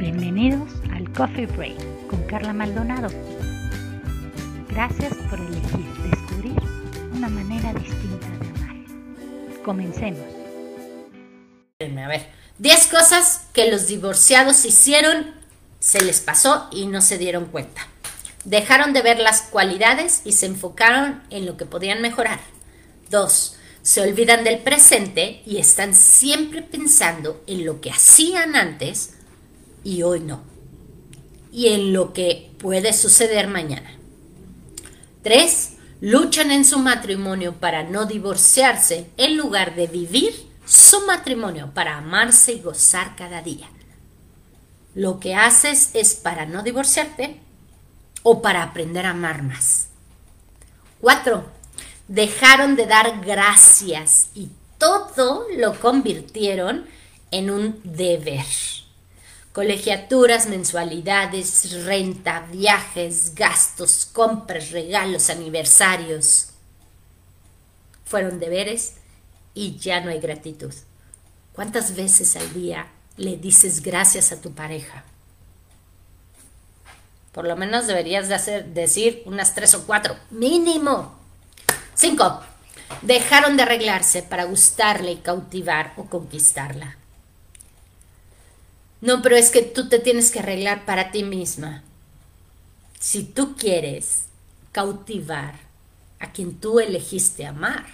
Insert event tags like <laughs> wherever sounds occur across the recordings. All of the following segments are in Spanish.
Bienvenidos al Coffee Break con Carla Maldonado. Gracias por elegir descubrir una manera distinta de amar. Comencemos. A ver, 10 cosas que los divorciados hicieron, se les pasó y no se dieron cuenta. Dejaron de ver las cualidades y se enfocaron en lo que podían mejorar. 2. Se olvidan del presente y están siempre pensando en lo que hacían antes y hoy no. Y en lo que puede suceder mañana. 3. Luchan en su matrimonio para no divorciarse en lugar de vivir su matrimonio para amarse y gozar cada día. Lo que haces es para no divorciarte o para aprender a amar más. 4. Dejaron de dar gracias y todo lo convirtieron en un deber. Colegiaturas, mensualidades, renta, viajes, gastos, compras, regalos, aniversarios. Fueron deberes y ya no hay gratitud. ¿Cuántas veces al día le dices gracias a tu pareja? Por lo menos deberías de hacer, decir unas tres o cuatro, mínimo. Cinco. Dejaron de arreglarse para gustarle y cautivar o conquistarla. No, pero es que tú te tienes que arreglar para ti misma. Si tú quieres cautivar a quien tú elegiste amar,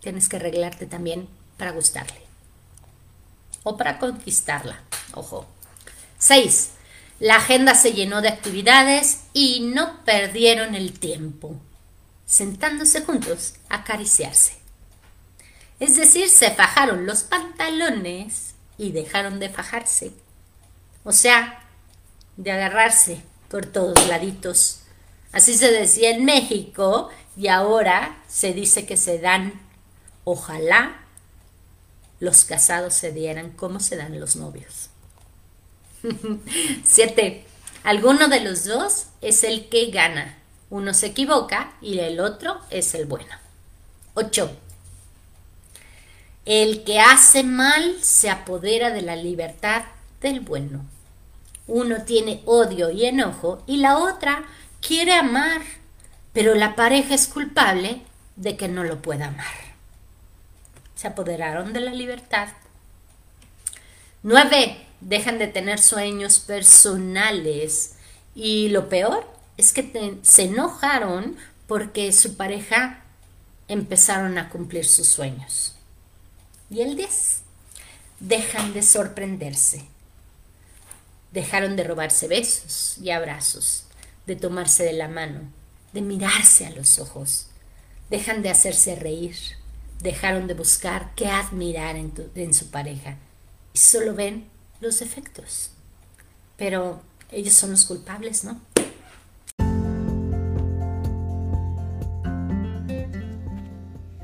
tienes que arreglarte también para gustarle. O para conquistarla. Ojo. Seis. La agenda se llenó de actividades y no perdieron el tiempo, sentándose juntos a acariciarse. Es decir, se fajaron los pantalones y dejaron de fajarse. O sea, de agarrarse por todos laditos. Así se decía en México y ahora se dice que se dan, ojalá los casados se dieran como se dan los novios. <laughs> 7. Alguno de los dos es el que gana. Uno se equivoca y el otro es el bueno. 8. El que hace mal se apodera de la libertad del bueno. Uno tiene odio y enojo y la otra quiere amar, pero la pareja es culpable de que no lo pueda amar. Se apoderaron de la libertad. 9 dejan de tener sueños personales y lo peor es que se enojaron porque su pareja empezaron a cumplir sus sueños. Y el 10, dejan de sorprenderse. Dejaron de robarse besos y abrazos, de tomarse de la mano, de mirarse a los ojos. Dejan de hacerse reír. Dejaron de buscar qué admirar en, en su pareja. Y solo ven los defectos. Pero ellos son los culpables, ¿no?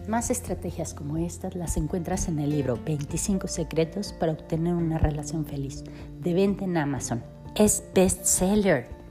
Más estrategias como estas las encuentras en el libro 25 secretos para obtener una relación feliz, de venta en Amazon. Es bestseller.